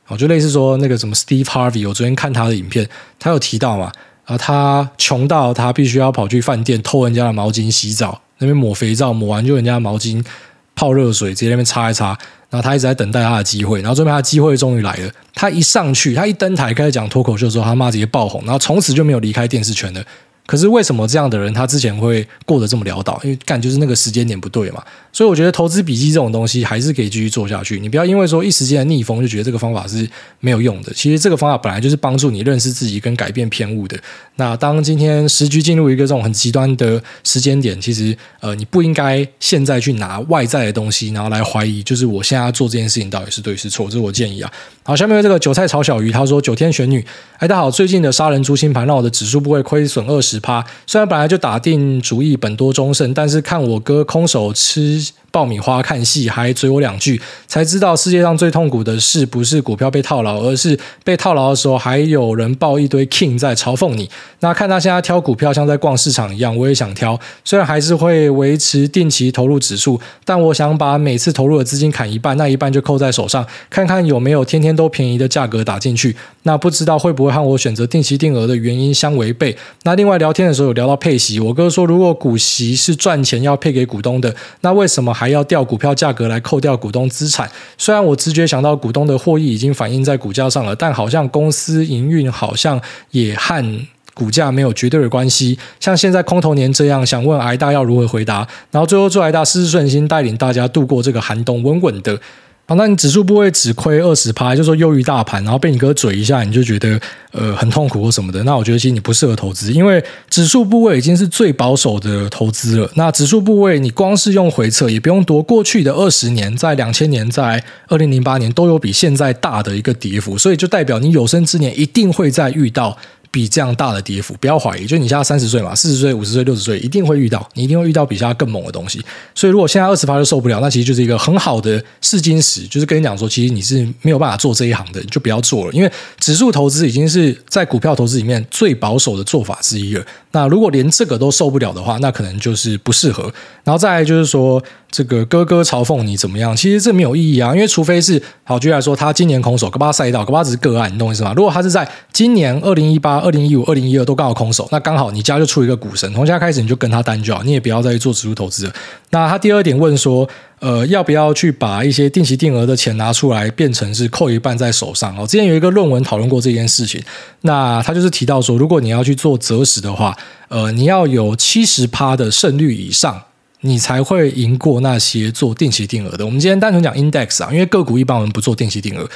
哦，就类似说那个什么 Steve Harvey，我昨天看他的影片，他有提到嘛，啊，他穷到他必须要跑去饭店偷人家的毛巾洗澡，那边抹肥皂，抹完就人家的毛巾泡热水，直接那边擦一擦，然后他一直在等待他的机会，然后最后他的机会终于来了，他一上去，他一登台开始讲脱口秀的时候，他妈直接爆红，然后从此就没有离开电视圈了。可是为什么这样的人他之前会过得这么潦倒？因为干就是那个时间点不对嘛。所以我觉得投资笔记这种东西还是可以继续做下去。你不要因为说一时间的逆风就觉得这个方法是没有用的。其实这个方法本来就是帮助你认识自己跟改变偏误的。那当今天时局进入一个这种很极端的时间点，其实呃你不应该现在去拿外在的东西然后来怀疑，就是我现在要做这件事情到底是对是错。这是我建议啊。好，下面这个韭菜炒小鱼，他说九天玄女，哎，大家好，最近的杀人猪星盘让我的指数部位亏损二十趴，虽然本来就打定主意本多终胜，但是看我哥空手吃。爆米花看戏还嘴我两句，才知道世界上最痛苦的事不是股票被套牢，而是被套牢的时候还有人抱一堆 king 在嘲讽你。那看他现在挑股票像在逛市场一样，我也想挑，虽然还是会维持定期投入指数，但我想把每次投入的资金砍一半，那一半就扣在手上，看看有没有天天都便宜的价格打进去。那不知道会不会和我选择定期定额的原因相违背？那另外聊聊天的时候有聊到配息，我哥说如果股息是赚钱要配给股东的，那为什么还？要调股票价格来扣掉股东资产，虽然我直觉想到股东的获益已经反映在股价上了，但好像公司营运好像也和股价没有绝对的关系。像现在空头年这样，想问挨大要如何回答？然后最后祝挨大事事顺心，带领大家度过这个寒冬，稳稳的。好，那你指数部位只亏二十趴，就说优于大盘，然后被你哥嘴一下，你就觉得呃很痛苦或什么的。那我觉得其实你不适合投资，因为指数部位已经是最保守的投资了。那指数部位你光是用回撤，也不用多，过去的二十年，在两千年，在二零零八年都有比现在大的一个跌幅，所以就代表你有生之年一定会再遇到。比这样大的跌幅，不要怀疑。就你现在三十岁嘛，四十岁、五十岁、六十岁，一定会遇到，你一定会遇到比现在更猛的东西。所以，如果现在二十趴就受不了，那其实就是一个很好的试金石，就是跟你讲说，其实你是没有办法做这一行的，你就不要做了。因为指数投资已经是在股票投资里面最保守的做法之一了。那如果连这个都受不了的话，那可能就是不适合。然后再来就是说。这个哥哥嘲讽你怎么样？其实这没有意义啊，因为除非是好，举例来说，他今年空手，搞不好赛道，搞不好只是个案，你懂我意思吗？如果他是在今年二零一八、二零一五、二零一二都刚好空手，那刚好你家就出一个股神，从现在开始你就跟他单就好，你也不要再去做指数投资了。那他第二点问说，呃，要不要去把一些定期定额的钱拿出来，变成是扣一半在手上？哦，之前有一个论文讨论过这件事情，那他就是提到说，如果你要去做择时的话，呃，你要有七十趴的胜率以上。你才会赢过那些做定期定额的。我们今天单纯讲 index 啊，因为个股一般我们不做定期定额。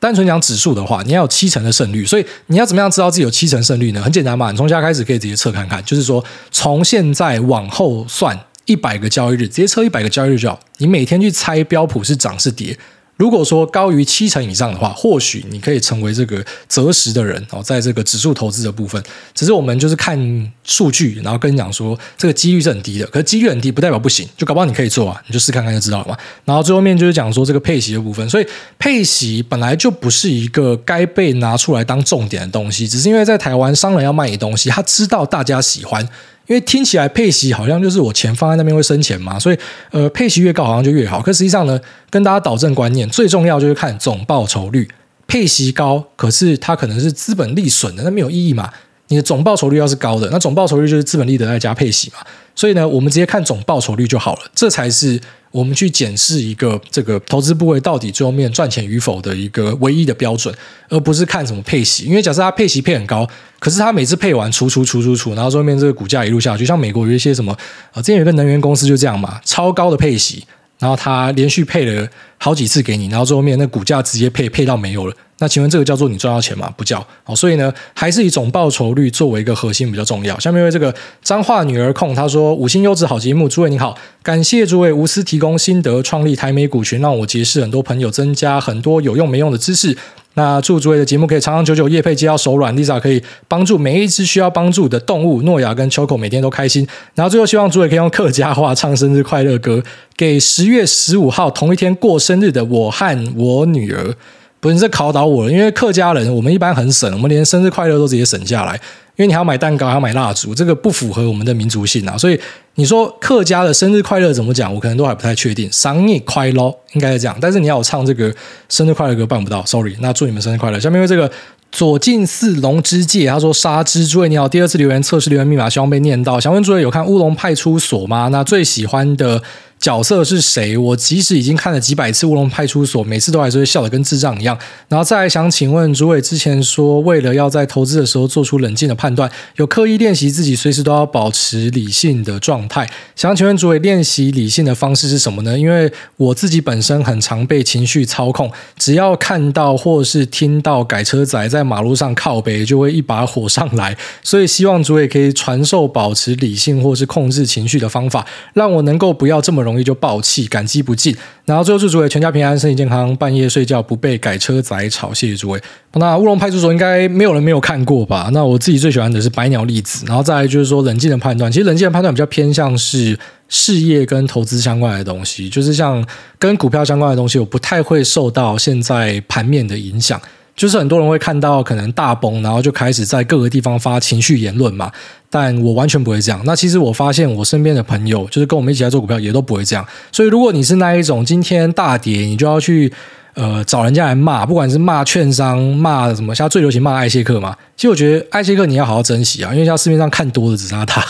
单纯讲指数的话，你要有七成的胜率。所以你要怎么样知道自己有七成胜率呢？很简单嘛，你从现在开始可以直接测看看，就是说从现在往后算一百个交易日，直接测一百个交易日就好。你每天去猜标普是涨是跌。如果说高于七成以上的话，或许你可以成为这个择时的人哦，在这个指数投资的部分，只是我们就是看数据，然后跟你讲说这个几率是很低的，可是几率很低不代表不行，就搞不好你可以做啊，你就试看看就知道了嘛。然后最后面就是讲说这个配息的部分，所以配息本来就不是一个该被拿出来当重点的东西，只是因为在台湾商人要卖你东西，他知道大家喜欢。因为听起来配息好像就是我钱放在那边会生钱嘛，所以呃配息越高好像就越好。可实际上呢，跟大家导正观念，最重要就是看总报酬率。配息高，可是它可能是资本利损的，那没有意义嘛。你的总报酬率要是高的，那总报酬率就是资本利得再加配息嘛。所以呢，我们直接看总报酬率就好了，这才是我们去检视一个这个投资部位到底最后面赚钱与否的一个唯一的标准，而不是看什么配息。因为假设它配息配很高，可是它每次配完除除除除除，然后最后面这个股价一路下去，像美国有一些什么啊，之前有个能源公司就这样嘛，超高的配息。然后他连续配了好几次给你，然后最后面那股价直接配配到没有了。那请问这个叫做你赚到钱吗？不叫。好，所以呢，还是以总报酬率作为一个核心比较重要。下面为这个彰化女儿控他说：五星优质好节目，诸位你好，感谢诸位无私提供心得，创立台美股群，让我结识很多朋友，增加很多有用没用的知识。那祝诸位的节目可以长长久久，业配接到手软，Lisa 可以帮助每一只需要帮助的动物，诺亚跟秋口每天都开心。然后最后希望诸位可以用客家话唱生日快乐歌，给十月十五号同一天过生日的我和我女儿。不是在考倒我了，因为客家人我们一般很省，我们连生日快乐都直接省下来。因为你还要买蛋糕，还要买蜡烛，这个不符合我们的民族性啊。所以你说客家的生日快乐怎么讲，我可能都还不太确定。生日快乐应该是这样，但是你要我唱这个生日快乐歌办不到，sorry。那祝你们生日快乐。下面为这个左近似龙之介，他说杀之诸位你好，第二次留言测试留言密码，希望被念到。想问诸位有看乌龙派出所吗？那最喜欢的。角色是谁？我即使已经看了几百次《乌龙派出所》，每次都还是会笑得跟智障一样。然后再来想请问诸位，之前说为了要在投资的时候做出冷静的判断，有刻意练习自己随时都要保持理性的状态。想请问诸位，练习理性的方式是什么呢？因为我自己本身很常被情绪操控，只要看到或是听到改车仔在马路上靠北，就会一把火上来。所以希望诸位可以传授保持理性或是控制情绪的方法，让我能够不要这么。容易就爆气，感激不尽。然后最后祝诸位全家平安，身体健康，半夜睡觉不被改车仔吵。谢谢诸位。那乌龙派出所应该没有人没有看过吧？那我自己最喜欢的是白鸟粒子。然后再来就是说冷静的判断，其实冷静的判断比较偏向是事业跟投资相关的东西，就是像跟股票相关的东西，我不太会受到现在盘面的影响。就是很多人会看到可能大崩，然后就开始在各个地方发情绪言论嘛。但我完全不会这样。那其实我发现我身边的朋友，就是跟我们一起来做股票，也都不会这样。所以如果你是那一种今天大跌，你就要去呃找人家来骂，不管是骂券商、骂什么，现在最流行骂艾谢克嘛。其实我觉得艾谢克你要好好珍惜啊，因为像市面上看多的只剩下他。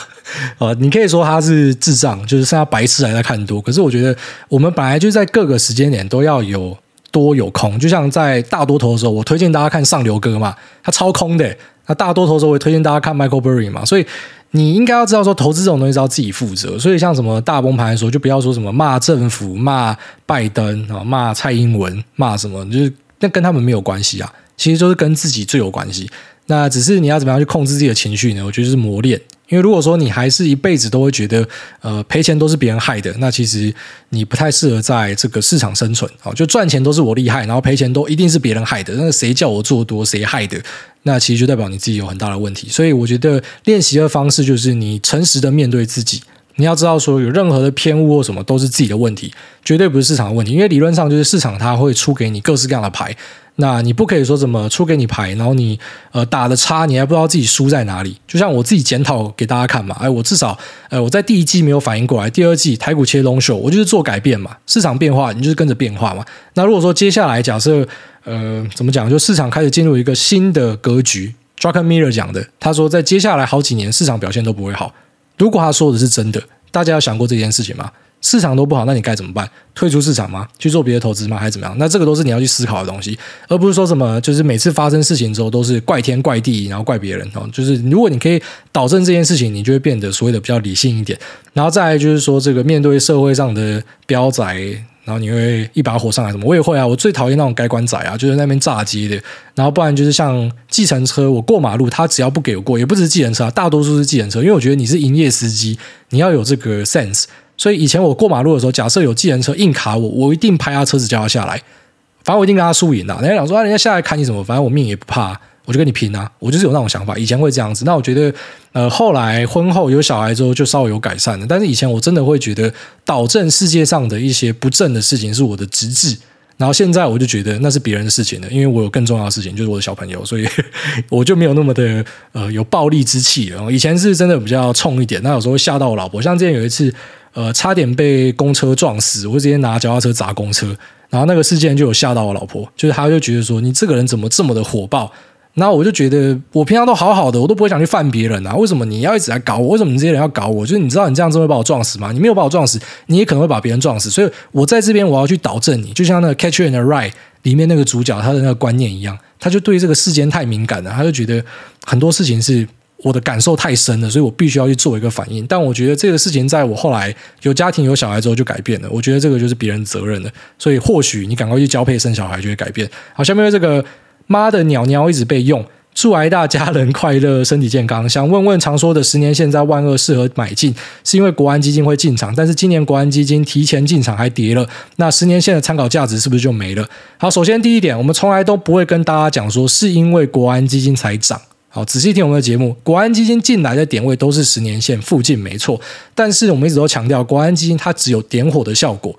呃，你可以说他是智障，就是剩下白痴还在看多。可是我觉得我们本来就在各个时间点都要有。多有空，就像在大多头的时候，我推荐大家看上流哥嘛，他超空的。那大多头的时候，我也推荐大家看 Michael Burry 嘛。所以你应该要知道说，投资这种东西是要自己负责。所以像什么大崩盘的时候，就不要说什么骂政府、骂拜登啊、骂蔡英文、骂什么，就是那跟他们没有关系啊。其实就是跟自己最有关系。那只是你要怎么样去控制自己的情绪呢？我觉得是磨练。因为如果说你还是一辈子都会觉得，呃，赔钱都是别人害的，那其实你不太适合在这个市场生存。哦，就赚钱都是我厉害，然后赔钱都一定是别人害的。那谁叫我做多，谁害的？那其实就代表你自己有很大的问题。所以我觉得练习的方式就是你诚实的面对自己。你要知道说有任何的偏误或什么都是自己的问题，绝对不是市场的问题。因为理论上就是市场它会出给你各式各样的牌。那你不可以说怎么出给你牌，然后你呃打的差，你还不知道自己输在哪里。就像我自己检讨给大家看嘛，哎，我至少呃我在第一季没有反应过来，第二季台股切 long show，我就是做改变嘛，市场变化，你就是跟着变化嘛。那如果说接下来假设呃怎么讲，就市场开始进入一个新的格局，Druckenmiller 讲的，他说在接下来好几年市场表现都不会好。如果他说的是真的，大家有想过这件事情吗？市场都不好，那你该怎么办？退出市场吗？去做别的投资吗？还是怎么样？那这个都是你要去思考的东西，而不是说什么就是每次发生事情之后都是怪天怪地，然后怪别人哦。就是如果你可以导正这件事情，你就会变得所谓的比较理性一点。然后再来就是说，这个面对社会上的飙仔，然后你会一把火上来什么？我也会啊，我最讨厌那种该关仔啊，就是那边炸街的。然后不然就是像计程车，我过马路，他只要不给我过，也不只是计程车，大多数是计程车，因为我觉得你是营业司机，你要有这个 sense。所以以前我过马路的时候，假设有计程车硬卡我，我一定拍他车子叫他下来。反正我一定跟他输赢啊！人家讲说啊，人家下来砍你什么？反正我命也不怕，我就跟你拼啊！我就是有那种想法。以前会这样子。那我觉得，呃，后来婚后有小孩之后，就稍微有改善了。但是以前我真的会觉得，导正世界上的一些不正的事情是我的职责。然后现在我就觉得那是别人的事情了，因为我有更重要的事情，就是我的小朋友，所以我就没有那么的呃有暴力之气了。以前是真的比较冲一点，那有时候会吓到我老婆。像之前有一次。呃，差点被公车撞死，我直接拿脚踏车砸公车，然后那个事件就有吓到我老婆，就是她就觉得说你这个人怎么这么的火爆？然后我就觉得我平常都好好的，我都不会想去犯别人啊，为什么你要一直来搞我？为什么你这些人要搞我？就是你知道你这样子会把我撞死吗？你没有把我撞死，你也可能会把别人撞死，所以我在这边我要去导正你，就像那个《Catcher in the Rye》里面那个主角他的那个观念一样，他就对这个世间太敏感了，他就觉得很多事情是。我的感受太深了，所以我必须要去做一个反应。但我觉得这个事情在我后来有家庭有小孩之后就改变了。我觉得这个就是别人责任了。所以或许你赶快去交配生小孩就会改变。好，下面这个妈的鸟鸟一直被用，祝癌大家人快乐身体健康。想问问常说的十年线在万恶适合买进，是因为国安基金会进场，但是今年国安基金提前进场还跌了，那十年线的参考价值是不是就没了？好，首先第一点，我们从来都不会跟大家讲说是因为国安基金才涨。好，仔细听我们的节目，国安基金进来的点位都是十年线附近，没错。但是我们一直都强调，国安基金它只有点火的效果。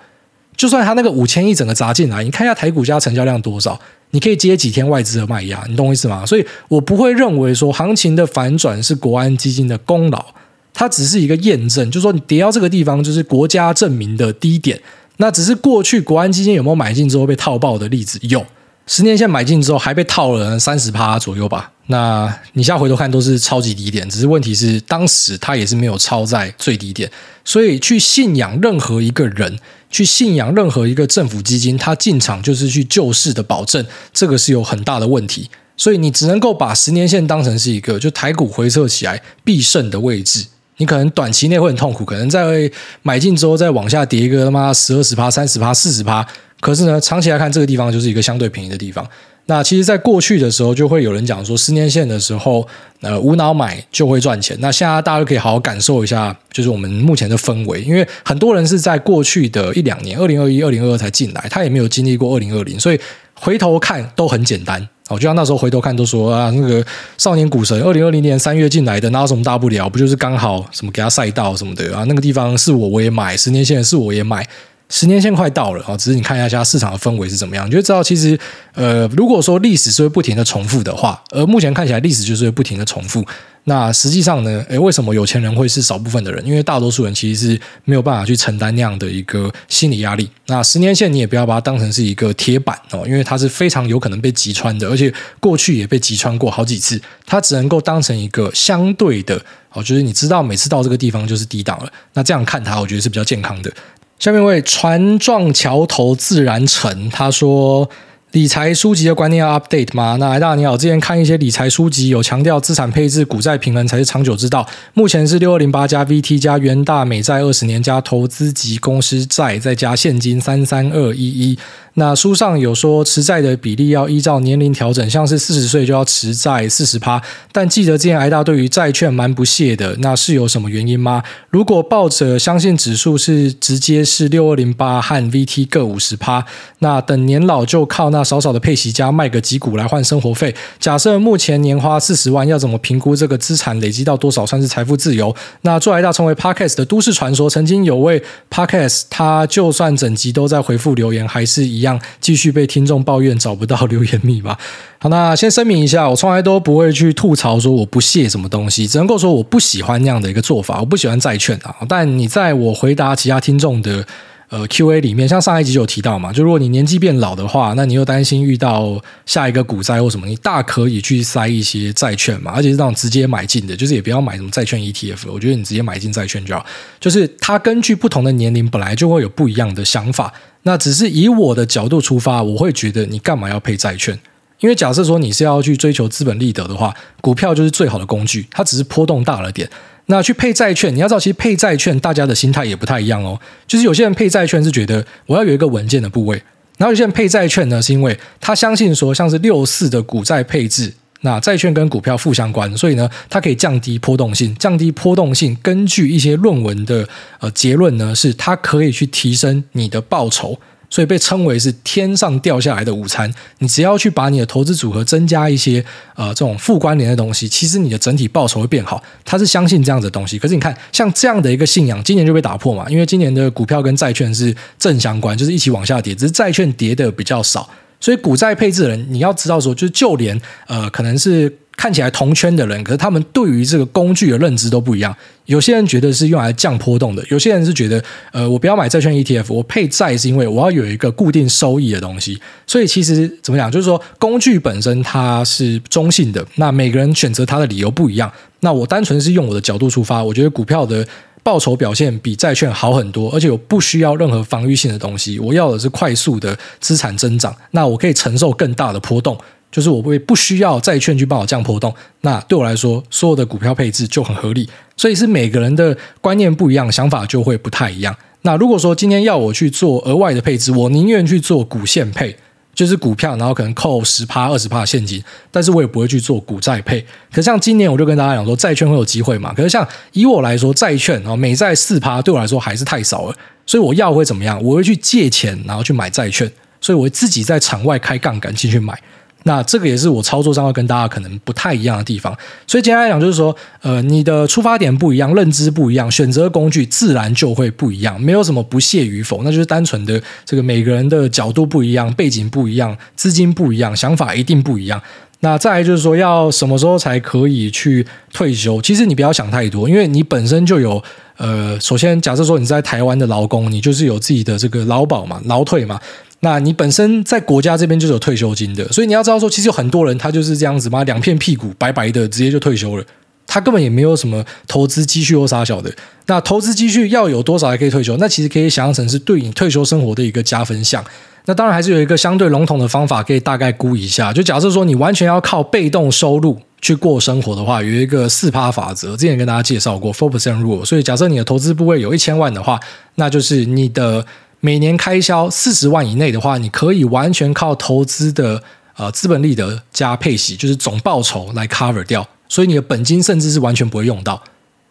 就算它那个五千亿整个砸进来，你看一下台股加成交量多少，你可以接几天外资的卖压，你懂我意思吗？所以我不会认为说行情的反转是国安基金的功劳，它只是一个验证，就是说你跌到这个地方，就是国家证明的低点。那只是过去国安基金有没有买进之后被套爆的例子？有。十年线买进之后还被套了三十趴左右吧？那你现在回头看都是超级低点，只是问题是当时它也是没有超在最低点，所以去信仰任何一个人，去信仰任何一个政府基金，他进场就是去救市的保证，这个是有很大的问题。所以你只能够把十年线当成是一个就台股回撤起来必胜的位置。你可能短期内会很痛苦，可能在买进之后再往下跌一个他妈十二十趴、三十趴、四十趴。可是呢，长期来看，这个地方就是一个相对便宜的地方。那其实，在过去的时候，就会有人讲说，十年线的时候，呃，无脑买就会赚钱。那现在大家可以好好感受一下，就是我们目前的氛围，因为很多人是在过去的一两年，二零二一、二零二二才进来，他也没有经历过二零二零，所以回头看都很简单。哦，就像那时候回头看都说啊，那个少年股神，二零二零年三月进来的，哪有什么大不了？不就是刚好什么给他赛道什么的啊？那个地方是我我也买，十年线是我也买。十年线快到了啊，只是你看一下现在市场的氛围是怎么样，你就知道其实，呃，如果说历史是会不停的重复的话，而目前看起来历史就是会不停的重复，那实际上呢，诶，为什么有钱人会是少部分的人？因为大多数人其实是没有办法去承担那样的一个心理压力。那十年线你也不要把它当成是一个铁板哦，因为它是非常有可能被击穿的，而且过去也被击穿过好几次，它只能够当成一个相对的哦，就是你知道每次到这个地方就是低档了，那这样看它，我觉得是比较健康的。下面一位船撞桥头自然沉，他说。理财书籍的观念要 update 吗？那艾大你好，之前看一些理财书籍有强调资产配置、股债平衡才是长久之道。目前是六二零八加 VT 加元大美债二十年加投资级公司债再加现金三三二一一。那书上有说持债的比例要依照年龄调整，像是四十岁就要持债四十趴。但记得之前艾大对于债券蛮不屑的，那是有什么原因吗？如果抱着相信指数是直接是六二零八和 VT 各五十趴，那等年老就靠那。那少少的配息加卖个几股来换生活费。假设目前年花四十万，要怎么评估这个资产累积到多少算是财富自由？那做来大成为 Podcast 的都市传说，曾经有位 Podcast，他就算整集都在回复留言，还是一样继续被听众抱怨找不到留言密码。好，那先声明一下，我从来都不会去吐槽说我不屑什么东西，只能够说我不喜欢那样的一个做法，我不喜欢债券啊。但你在我回答其他听众的呃 Q&A 里面，像上一集就有提到嘛，就如果你年纪变老的话，那你又担心遇到下一个股灾或什么，你大可以去塞一些债券嘛，而且是那种直接买进的，就是也不要买什么债券 ETF，我觉得你直接买进债券就好。就是它根据不同的年龄本来就会有不一样的想法，那只是以我的角度出发，我会觉得你干嘛要配债券？因为假设说你是要去追求资本利得的话，股票就是最好的工具，它只是波动大了点。那去配债券，你要知道，其实配债券大家的心态也不太一样哦。就是有些人配债券是觉得我要有一个稳健的部位，然后有些人配债券呢，是因为他相信说像是六四的股债配置，那债券跟股票负相关，所以呢，它可以降低波动性，降低波动性。根据一些论文的呃结论呢，是它可以去提升你的报酬。所以被称为是天上掉下来的午餐。你只要去把你的投资组合增加一些呃这种负关联的东西，其实你的整体报酬会变好。他是相信这样子的东西。可是你看，像这样的一个信仰，今年就被打破嘛。因为今年的股票跟债券是正相关，就是一起往下跌，只是债券跌的比较少。所以股债配置的人，你要知道说，就是就连呃可能是。看起来同圈的人，可是他们对于这个工具的认知都不一样。有些人觉得是用来降波动的，有些人是觉得，呃，我不要买债券 ETF，我配债是因为我要有一个固定收益的东西。所以其实怎么讲，就是说工具本身它是中性的，那每个人选择它的理由不一样。那我单纯是用我的角度出发，我觉得股票的报酬表现比债券好很多，而且我不需要任何防御性的东西，我要的是快速的资产增长，那我可以承受更大的波动。就是我会不需要债券去帮我降波动，那对我来说，所有的股票配置就很合理。所以是每个人的观念不一样，想法就会不太一样。那如果说今天要我去做额外的配置，我宁愿去做股现配，就是股票，然后可能扣十趴、二十趴现金，但是我也不会去做股债配。可是像今年我就跟大家讲说，债券会有机会嘛？可是像以我来说，债券啊，美债四趴对我来说还是太少了，所以我要会怎么样？我会去借钱，然后去买债券，所以我会自己在场外开杠杆进去买。那这个也是我操作上会跟大家可能不太一样的地方，所以简单来讲就是说，呃，你的出发点不一样，认知不一样，选择工具自然就会不一样，没有什么不屑与否，那就是单纯的这个每个人的角度不一样，背景不一样，资金不一样，想法一定不一样。那再来就是说，要什么时候才可以去退休？其实你不要想太多，因为你本身就有，呃，首先假设说你在台湾的劳工，你就是有自己的这个劳保嘛，劳退嘛。那你本身在国家这边就有退休金的，所以你要知道说，其实有很多人他就是这样子嘛，两片屁股白白的，直接就退休了，他根本也没有什么投资积蓄或啥小的。那投资积蓄要有多少才可以退休？那其实可以想象成是对你退休生活的一个加分项。那当然还是有一个相对笼统的方法，可以大概估一下。就假设说你完全要靠被动收入去过生活的话，有一个四趴法则，之前跟大家介绍过 four percent rule。所以假设你的投资部位有一千万的话，那就是你的。每年开销四十万以内的话，你可以完全靠投资的呃资本利得加配息，就是总报酬来 cover 掉，所以你的本金甚至是完全不会用到。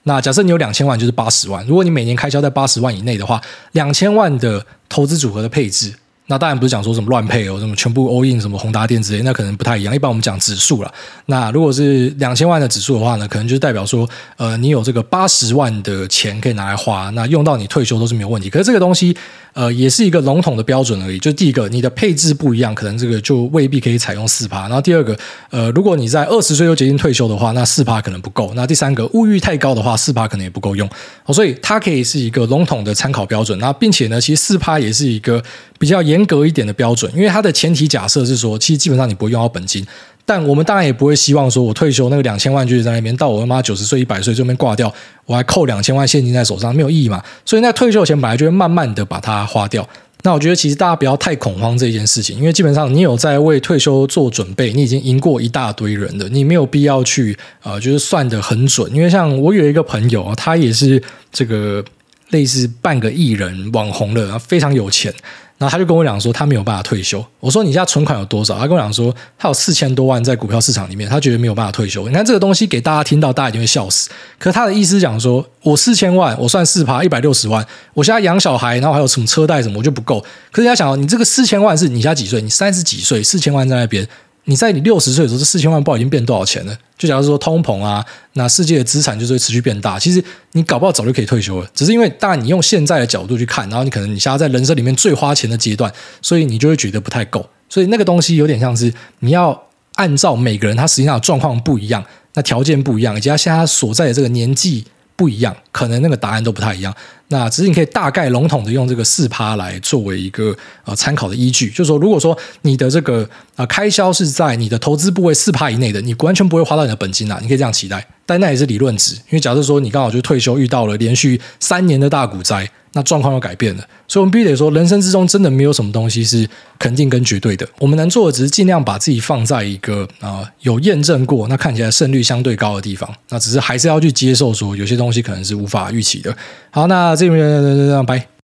那假设你有两千万，就是八十万。如果你每年开销在八十万以内的话，两千万的投资组合的配置。那当然不是讲说什么乱配哦，什么全部 all in 什么宏达电之类，那可能不太一样。一般我们讲指数了。那如果是两千万的指数的话呢，可能就代表说，呃，你有这个八十万的钱可以拿来花，那用到你退休都是没有问题。可是这个东西，呃，也是一个笼统的标准而已。就第一个，你的配置不一样，可能这个就未必可以采用四趴。然后第二个，呃，如果你在二十岁就决定退休的话，那四趴可能不够。那第三个，物欲太高的话，四趴可能也不够用。哦，所以它可以是一个笼统的参考标准。那并且呢，其实四趴也是一个比较严严格一点的标准，因为它的前提假设是说，其实基本上你不会用到本金。但我们当然也不会希望说，我退休那个两千万就是在那边，到我他妈九十岁、一百岁这边挂掉，我还扣两千万现金在手上，没有意义嘛。所以那退休钱本来就会慢慢的把它花掉。那我觉得其实大家不要太恐慌这件事情，因为基本上你有在为退休做准备，你已经赢过一大堆人了，你没有必要去呃，就是算得很准。因为像我有一个朋友，他也是这个类似半个艺人网红了，非常有钱。然后他就跟我讲说，他没有办法退休。我说你现在存款有多少？他跟我讲说，他有四千多万在股票市场里面，他觉得没有办法退休。你看这个东西给大家听到，大家一定会笑死。可他的意思讲说，我四千万，我算四趴一百六十万，我现在养小孩，然后还有什么车贷什么，我就不够。可是他想，你这个四千万是你家几岁？你三十几岁，四千万在那边。你在你六十岁的时候，这四千万不已经变多少钱了？就假如说通膨啊，那世界的资产就是会持续变大。其实你搞不好早就可以退休了，只是因为当然你用现在的角度去看，然后你可能你现在在人生里面最花钱的阶段，所以你就会觉得不太够。所以那个东西有点像是你要按照每个人他实际上的状况不一样，那条件不一样，以及他现在所在的这个年纪不一样，可能那个答案都不太一样。那只是你可以大概笼统的用这个四趴来作为一个呃参考的依据，就是说，如果说你的这个啊、呃、开销是在你的投资部位四趴以内的，你完全不会花到你的本金啊，你可以这样期待。但那也是理论值，因为假设说你刚好就退休遇到了连续三年的大股灾，那状况又改变了，所以我们必须得说，人生之中真的没有什么东西是肯定跟绝对的。我们能做的只是尽量把自己放在一个啊、有验证过，那看起来胜率相对高的地方。那只是还是要去接受说，有些东西可能是无法预期的。好，那。这边拜。